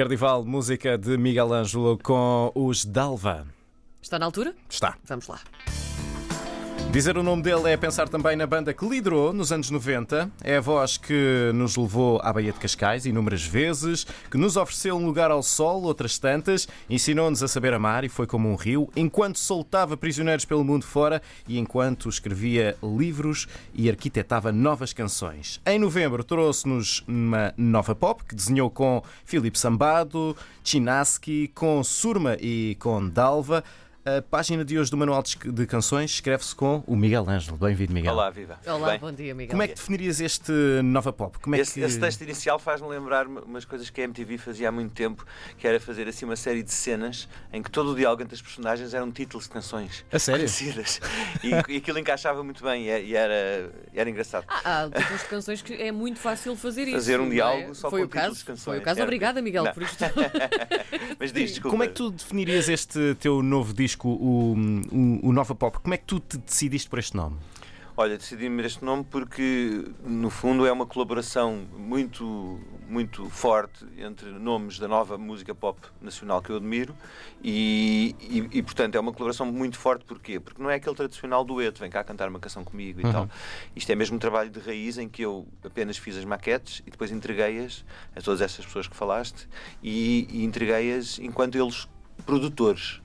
Cardival, música de Miguel Ângelo com os Dalva. Está na altura? Está. Vamos lá. Dizer o nome dele é pensar também na banda que liderou nos anos 90. É a voz que nos levou à Baía de Cascais inúmeras vezes, que nos ofereceu um lugar ao sol, outras tantas, ensinou-nos a saber amar e foi como um rio, enquanto soltava prisioneiros pelo mundo fora e enquanto escrevia livros e arquitetava novas canções. Em novembro trouxe-nos uma nova pop que desenhou com Filipe Sambado, Chinaski, com Surma e com Dalva. A página de hoje do Manual de Canções escreve-se com o Miguel Ângelo. Bem-vindo, Miguel. Olá, viva. Olá, Bem, bom dia, Miguel. Como é que definirias este Nova Pop? Como é esse, que... esse texto inicial faz-me lembrar umas coisas que a MTV fazia há muito tempo, que era fazer assim uma série de cenas em que todo o diálogo entre as personagens eram títulos de canções a sério? conhecidas. E, e aquilo encaixava muito bem e, era, era engraçado. Ah, há títulos de canções que é muito fácil fazer, isso. Fazer um diálogo é? só foi com o títulos caso, de canções. Foi o caso. Obrigada, Miguel, Não. por isto. Mas diz, desculpa. Como é que tu definirias este teu novo disco, o, o, o Nova Pop? Como é que tu te decidiste por este nome? Olha, decidi-me este nome porque, no fundo, é uma colaboração muito, muito forte entre nomes da nova música pop nacional que eu admiro e, e, e, portanto, é uma colaboração muito forte. Porquê? Porque não é aquele tradicional dueto, vem cá cantar uma canção comigo e Uhum. tal. Isto é mesmo um trabalho de raiz em que eu apenas fiz as maquetes e depois entreguei-as a todas essas pessoas que falaste e, e entreguei-as enquanto eles produtores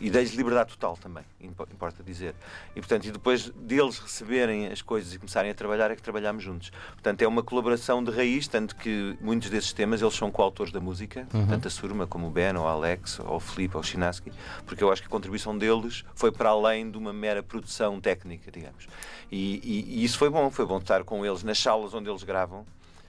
e dei-lhes liberdade total também, impo- importa dizer. E, portanto, e depois deles receberem as coisas e começarem a trabalhar, é que trabalhamos juntos. Portanto, é uma colaboração de raiz, tanto que muitos desses temas eles são coautores da música, tanto a Surma como o Ben, ou o Alex, ou o Filipe, ou o Chinaski, porque eu acho que a contribuição deles foi para além de uma mera produção técnica, digamos. E, e- e isso foi bom, foi bom estar com eles nas salas onde eles gravam.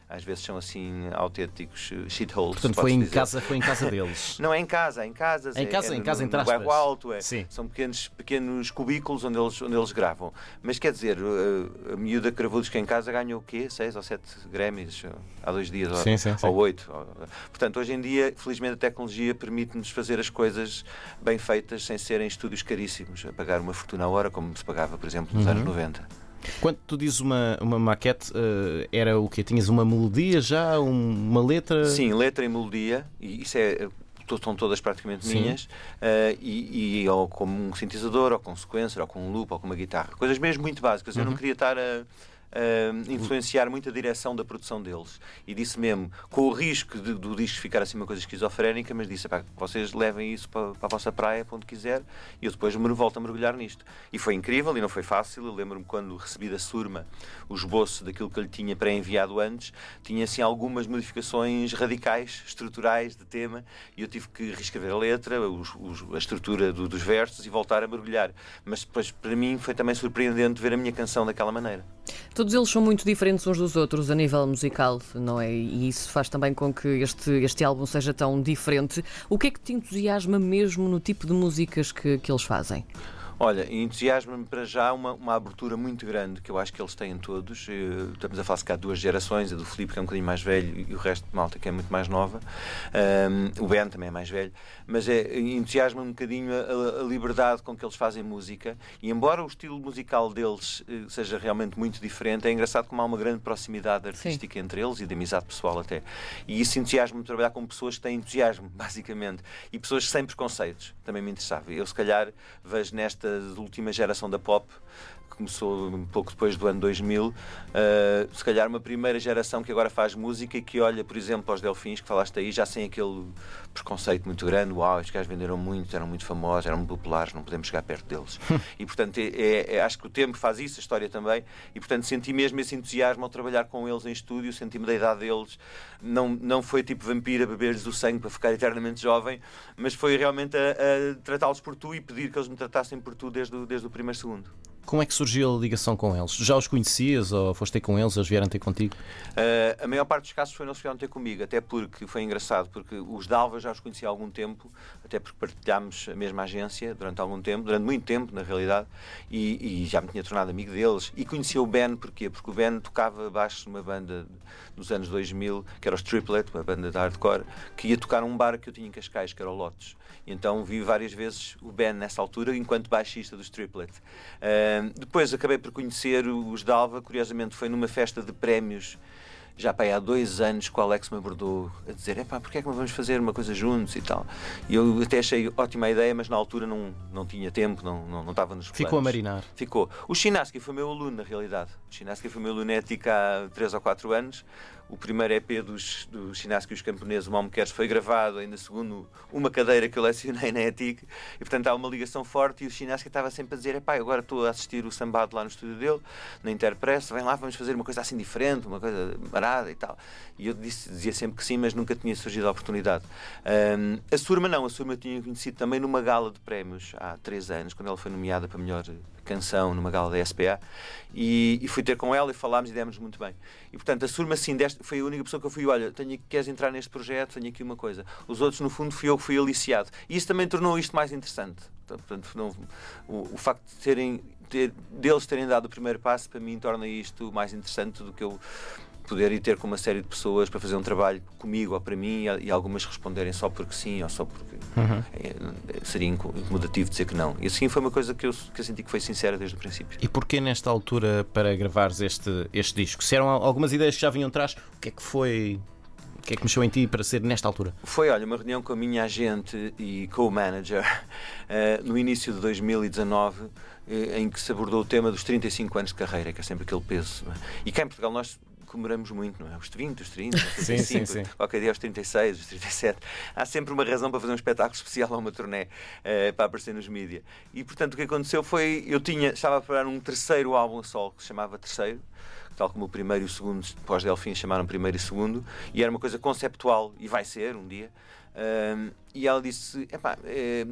Às vezes são assim autênticos eh, shitholes. Portanto, foi em dizer. casa, foi em casa deles. Não é em casa, é em casas. Em é- casa, é em casa, no, entre no alto. É, Sim. São pequenos, pequenos cubículos onde eles, onde eles gravam. Mas quer dizer, eh, a miúda Cravudos que em casa ganhou o quê? Seis ou sete Grammys eh, há dois dias? Sim, ou, sim, sim. ou oito. Portanto, hoje em dia, felizmente, a tecnologia permite-nos fazer as coisas bem feitas sem serem estúdios caríssimos, a pagar uma fortuna a hora, como se pagava, por exemplo, nos Uhum. anos 90. Quando tu dizes uma, uma maquete, eh, era o quê? Tinhas uma melodia já, um- uma letra? Sim, letra e melodia, e isso é. eh, São todas praticamente Sim. minhas, eh, e, e ou como um sintetizador, ou com um sequencer, ou com um loop, ou com uma guitarra. Coisas mesmo muito básicas. Eu não Uhum. queria estar a, a influenciar muito a direção da produção deles. E disse mesmo, com o risco de- do disco ficar assim uma coisa esquizofrénica, mas disse: "Epá, vocês levem isso para, para a vossa praia, para onde quiser, e eu depois me volto a mergulhar nisto. E foi incrível e não foi fácil. Eu lembro-me quando recebi da Surma o esboço daquilo que eu lhe tinha pré-enviado antes, tinha assim algumas modificações radicais, estruturais de tema, e eu tive que reescrever a letra, os- os- a estrutura do- dos versos e voltar a mergulhar. Mas depois, para mim, foi também surpreendente ver a minha canção daquela maneira. Todos eles são muito diferentes uns dos outros a nível musical, não é? E isso faz também com que este, este álbum seja tão diferente. O que é que te entusiasma mesmo no tipo de músicas que, que eles fazem? Olha, entusiasma-me para já uma, uma abertura muito grande que eu acho que eles têm todos. Eh, Estamos a falar se cá de duas gerações, a do Filipe, que é um bocadinho mais velho, e o resto de malta, que é muito mais nova. Ahm, o Ben também é mais velho. Mas é, entusiasma-me um bocadinho a, a liberdade com que eles fazem música. E embora o estilo musical deles eh, seja realmente muito diferente, é engraçado como há uma grande proximidade artística entre eles e de amizade pessoal até. E isso entusiasma-me trabalhar com pessoas que têm entusiasmo, basicamente. E pessoas sem preconceitos. Também me interessava. Eu, se calhar, vejo nesta última geração da pop, começou um pouco depois do ano 2000, eh, se calhar uma primeira geração que agora faz música e que olha, por exemplo, aos Delfins, que falaste aí, já sem aquele preconceito muito grande, uau, estes gajos venderam muito, eram muito famosos, eram muito populares, não podemos chegar perto deles. e, portanto, é, é- é- acho que o tempo faz isso, a história também, e, portanto, senti mesmo esse entusiasmo ao trabalhar com eles em estúdio, senti-me da idade deles, não, não foi tipo vampiro a beber-lhes o sangue para ficar eternamente jovem, mas foi realmente a, a tratá-los por tu e pedir que eles me tratassem por tu desde o, desde o primeiro segundo. Como é que surgiu a ligação com eles? Já os conhecias ou foste ter com eles, eles vieram ter contigo? Uh, a maior parte dos casos foi não se vieram ter comigo, até porque foi engraçado, porque os Dalva já os conhecia há algum tempo, até porque partilhámos a mesma agência durante algum tempo, durante muito tempo, na realidade, e, e já me tinha tornado amigo deles. E conhecia o Ben, porquê? Porque o Ben tocava baixo numa banda dos anos 2000, que era os Triplet, uma banda de hardcore, que ia tocar num bar que eu tinha em Cascais, que era o Lotus. E então vi várias vezes o Ben nessa altura, enquanto baixista dos Triplet. Uh, depois acabei por conhecer os Dalva, curiosamente foi numa festa de prémios já aí há dois anos que o Alex me abordou a dizer: é pá, porque é que não vamos fazer uma coisa juntos e tal. E eu até achei ótima a ideia, mas na altura não, não tinha tempo, não, não, não estava nos planos. Ficou a marinar. Ficou. O Chinaski foi meu aluno, na realidade. O Chinaski foi meu aluno ética há 3 ou 4 anos. O primeiro EP dos, do Chinaski e os Camponeses, o Malmo Queres, foi gravado, ainda segundo uma cadeira que eu lecionei na ETIC. E, portanto, há uma ligação forte. E o Chinaski estava sempre a dizer: epá, agora estou a assistir o sambado lá no estúdio dele, na Interpress, vem lá, vamos fazer uma coisa assim diferente, uma coisa marada e tal. E eu disse, dizia sempre que sim, mas nunca tinha surgido a oportunidade. Um, a Surma não, a Surma eu tinha conhecido também numa gala de prémios há três anos, quando ela foi nomeada para melhor canção numa gala da SPA e, e, fui ter com ela e falámos e demos muito bem. E portanto, a Surma, assim, deste, foi a única pessoa que eu fui: olha, tenho, queres entrar neste projeto? Tenho aqui uma coisa. Os outros, no fundo, fui eu que fui aliciado. E isso também tornou isto mais interessante. Portanto, não, o, o, facto de terem, ter, deles terem dado o primeiro passo, para mim, torna isto mais interessante do que eu poder ir ter com uma série de pessoas para fazer um trabalho comigo ou para mim e algumas responderem só porque sim ou só porque uhum. é, seria incomodativo dizer que não. E assim foi uma coisa que eu, que eu senti que foi sincera desde o princípio. E porquê nesta altura para gravares este, este disco? Se eram algumas ideias que já vinham atrás, o que é que foi o que é que mexeu em ti para ser nesta altura? Foi, olha, uma reunião com a minha agente e co-manager uh, no início de 2019, uh, eh, em que se abordou o tema dos 35 anos de carreira, que é sempre aquele peso. É? E cá em Portugal nós comemoramos muito, não é? Os 20, os 30, os 35, sim, sim, sim. qualquer dia aos 36, os 37. Há sempre uma razão para fazer um espetáculo especial ou uma turnê uh, para aparecer nos mídias. E portanto o que aconteceu foi, eu tinha, estava a preparar um terceiro álbum a sol que se chamava Terceiro, tal como o primeiro e o segundo, pós-Delfim, chamaram primeiro e segundo, e era uma coisa conceptual, e vai ser um dia. Um, e ela disse: Epá, é,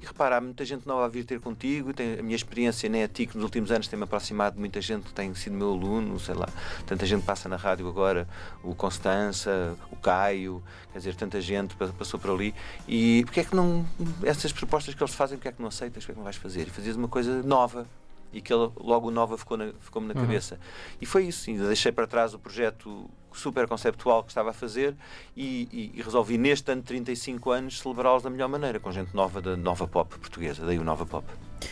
repara, há muita gente nova a vir ter contigo. Tem, a minha experiência na ETIC nos últimos anos tem-me aproximado de muita gente que tem sido meu aluno. Sei lá, tanta gente passa na rádio agora, o Constança, o Caio, quer dizer, tanta gente passou por ali. E porque é que não, essas propostas que eles fazem, porque é que não aceitas? Porque é que não vais fazer? E fazias uma coisa nova, e que ele, logo nova ficou-me na, ficou na uhum. cabeça. E foi isso, ainda deixei para trás o projeto super conceptual que estava a fazer e, e, e resolvi neste ano de 35 anos celebrá-los da melhor maneira, com gente nova da nova pop portuguesa, daí o Nova Pop.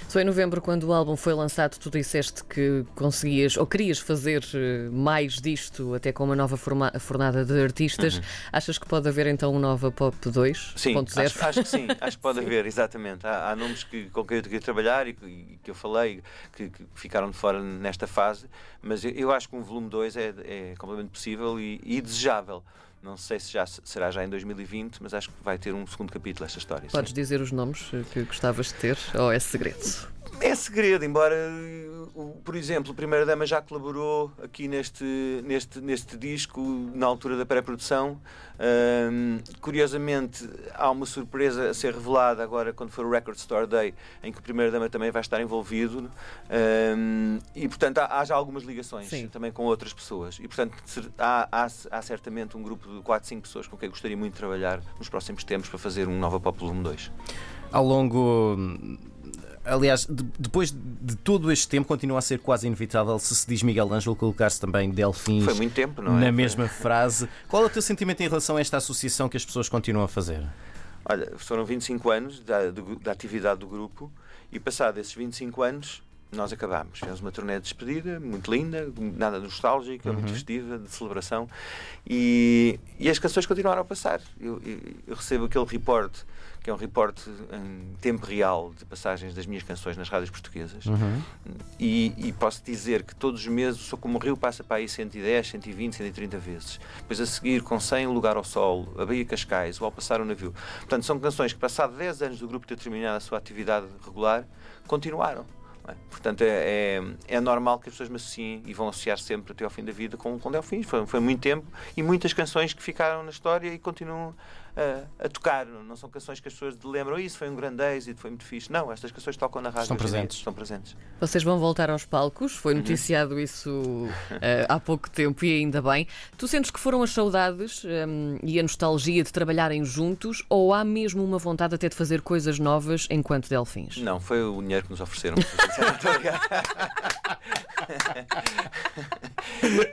Só em novembro, quando o álbum foi lançado, tu disseste que conseguias ou querias fazer eh, mais disto, até com uma nova forma, fornada de artistas. Uhum. Achas que pode haver então um Nova Pop 2? Sim, acho, acho, que sim, acho que pode haver, exatamente. Há, há nomes que, com quem eu queria trabalhar e que, que eu falei que, que, ficaram de fora nesta fase, mas eu, eu acho que um volume 2 é, é completamente possível e, e desejável. Não sei se já será já em 2020, mas acho que vai ter um segundo capítulo esta história. Podes sim. dizer os nomes que gostavas de ter ou é segredo? É segredo, embora, por exemplo, a Primeira Dama já colaborou aqui neste, neste, neste disco, na altura da pré-produção. Um, curiosamente, há uma surpresa a ser revelada agora quando for o Record Store Day, em que a Primeira Dama também vai estar envolvido. Um, e, portanto, há, há, já algumas ligações Sim. também com outras pessoas. E, portanto, há, há, há, certamente um grupo de 4, 5 pessoas com quem gostaria muito de trabalhar nos próximos tempos para fazer um Nova Pop Volume 2. Ao longo Aliás, de, depois de todo este tempo, continua a ser quase inevitável se se diz Miguel Ângelo colocar-se também Delfins Foi muito tempo, não é? na mesma frase. Qual é o teu sentimento em relação a esta associação que as pessoas continuam a fazer? Olha, foram 25 anos da, da atividade do grupo e, passado esses 25 anos, nós acabámos. Fizemos uma turnê de despedida, muito linda, nada nostálgica, uhum. muito festiva, de celebração. E, e as canções continuaram a passar. Eu, eu, eu recebo aquele reporte, que é um reporte em tempo real de passagens das minhas canções nas rádios portuguesas. Uhum. E, e, posso dizer que todos os meses, sou como o Rio, passa para aí 110, 120, 130 vezes. Depois a seguir, com 100, o Lugar ao Sol, a Bahia Cascais, o Ao Passar o Navio. Portanto, são canções que, passado 10 anos do grupo ter terminado a sua atividade regular, continuaram. É? Portanto, é, é, é, normal que as pessoas me associem e vão associar sempre até ao fim da vida com, com Delfins. Foi, foi muito tempo e muitas canções que ficaram na história e continuam a, a, tocar. Não são canções que as pessoas lembram, isso foi um grande êxito, foi muito fixe. Não, estas canções tocam na rádio. Estão presentes. Estão presentes. Vocês vão voltar aos palcos, foi uhum. noticiado uhum. isso uh, há pouco tempo e ainda bem. Tu sentes que foram as saudades um, e a nostalgia de trabalharem juntos ou há mesmo uma vontade até de fazer coisas novas enquanto Delfins? Não, foi o dinheiro que nos ofereceram. e...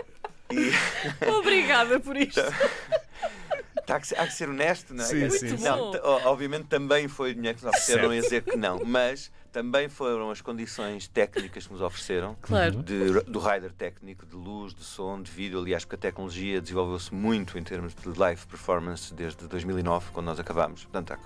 Obrigada por isto. Há que, ser, há que ser honesto, não é? Sim, sim, não, obviamente também foi dinheiro que nos ofereceram, dizer que não, mas também foram as condições técnicas que nos ofereceram, Claro. de- do rider técnico, de luz, de som, de vídeo. Aliás, porque a tecnologia desenvolveu-se muito em termos de live performance desde 2009, quando nós acabámos. Portanto, há,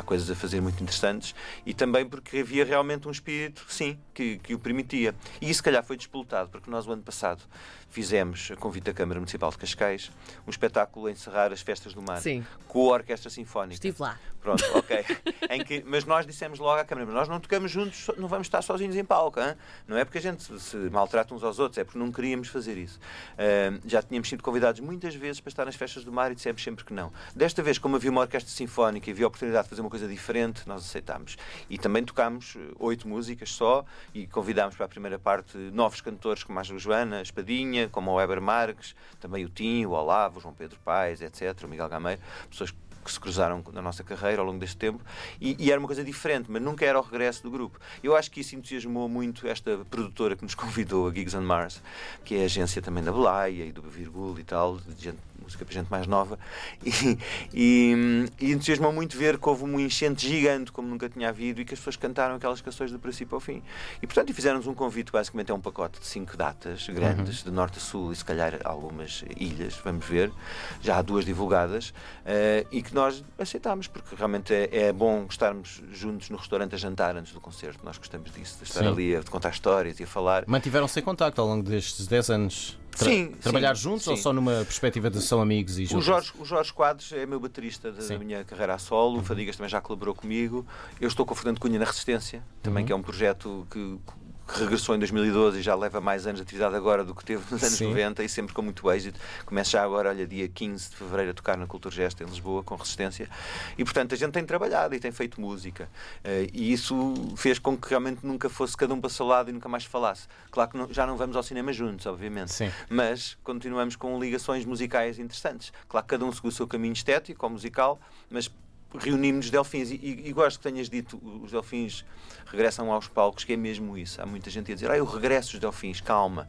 há coisas a fazer muito interessantes e também porque havia realmente um espírito, sim, que, que o permitia. E isso, se calhar, foi despolutado, porque nós, o ano passado, fizemos, a convite da Câmara Municipal de Cascais, um espetáculo a encerrar as festas do mar Sim. com a Orquestra Sinfónica. Estive lá. Pronto, ok. Que, mas nós dissemos logo à Câmara, mas nós não tocamos juntos, so- não vamos estar sozinhos em palco. hã? Não é porque a gente se- maltrata uns aos outros, é porque não queríamos fazer isso. Ahm, já tínhamos sido convidados muitas vezes para estar nas festas do mar e dissemos sempre que não. Desta vez, como havia uma orquestra sinfónica e havia a oportunidade de fazer uma coisa diferente, nós aceitámos. E também tocámos eh, oito músicas só e convidámos para a primeira parte novos cantores como a Joana Espadinha, como o Weber Marques, também o Tim, o Olavo, o João Pedro Paes, etc., o Miguel Gameiro, pessoas que se cruzaram na nossa carreira ao longo deste tempo e, e era uma coisa diferente, mas nunca era o regresso do grupo. Eu acho que isso entusiasmou muito esta produtora que nos convidou, a Gigs on Mars, que é agência também da Belaia e do Virgul e tal, de gente, música para gente mais nova, e, e, e entusiasmou muito ver que houve um enchente gigante como nunca tinha havido e que as pessoas cantaram aquelas canções do princípio ao fim. E portanto, fizeram-nos um convite, basicamente é um pacote de cinco datas grandes, de norte a sul e se calhar algumas ilhas, vamos ver, já há duas divulgadas, eh, e que nós aceitámos, porque realmente é, é bom estarmos juntos no restaurante a jantar antes do concerto. Nós gostamos disso, de estar Sim. ali a contar histórias e a falar. Mantiveram-se em contacto ao longo destes 10 anos? Tra- Sim, Trabalhar sim, juntos ou sim. só numa perspectiva de são amigos e O juntos? Jorge, o Jorge Quadros é meu baterista da, minha carreira a solo, o Fadigas também já colaborou comigo. Eu estou com o Fernando Cunha na Resistência, também que é um projeto que, que regressou em 2012 e já leva mais anos de atividade agora do que teve nos anos Sim. 90 e sempre com muito êxito. Começa já agora, olha, dia 15 de fevereiro a tocar na Cultura Gesta em Lisboa com Resistência. E portanto a gente tem trabalhado e tem feito música. Eh, e isso fez com que realmente nunca fosse cada um para o seu lado e nunca mais falasse. Claro que não- já não vamos ao cinema juntos, obviamente Sim. mas continuamos com ligações musicais interessantes. Claro que cada um seguiu o seu caminho estético ou musical, mas reunimos Delfins. E, e- e gosto que tenhas dito, os Delfins regressam aos palcos, que é mesmo isso. Há muita gente a dizer, ah, eu regresso dos Delfins, calma.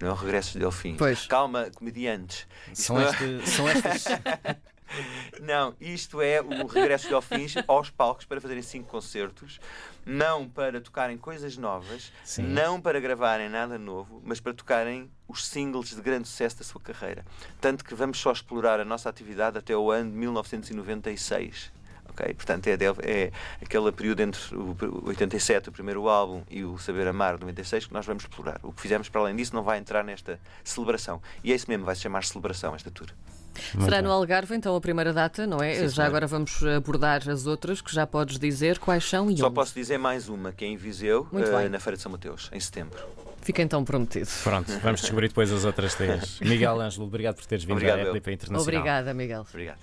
Não é o regresso dos Delfins. Pois. Calma, comediantes. São, não é- este- são estas. não, isto é o regresso dos Delfins aos palcos para fazerem cinco concertos, não para tocarem coisas novas, Sim. não para gravarem nada novo, mas para tocarem os singles de grande sucesso da sua carreira. Tanto que vamos só explorar a nossa atividade até o ano de 1996. Ok? Portanto, é, del- é aquele período entre o o 87, o primeiro álbum, e o Saber Amar, o 96, que nós vamos explorar. O que fizemos para além disso não vai entrar nesta celebração. E é isso mesmo, vai se chamar celebração esta tour. Será no Algarve, então, a primeira data, não é? Sim, já senhora. agora vamos abordar as outras, que já podes dizer quais são e Só onde. posso dizer mais uma, que é em Viseu, Muito bem. na Feira de São Mateus, em setembro. Fica então prometido. Pronto, vamos descobrir depois as outras três. Miguel Ângelo, obrigado por teres vindo Obrigado, à. Éplica Internacional. Obrigada, Miguel. Obrigado.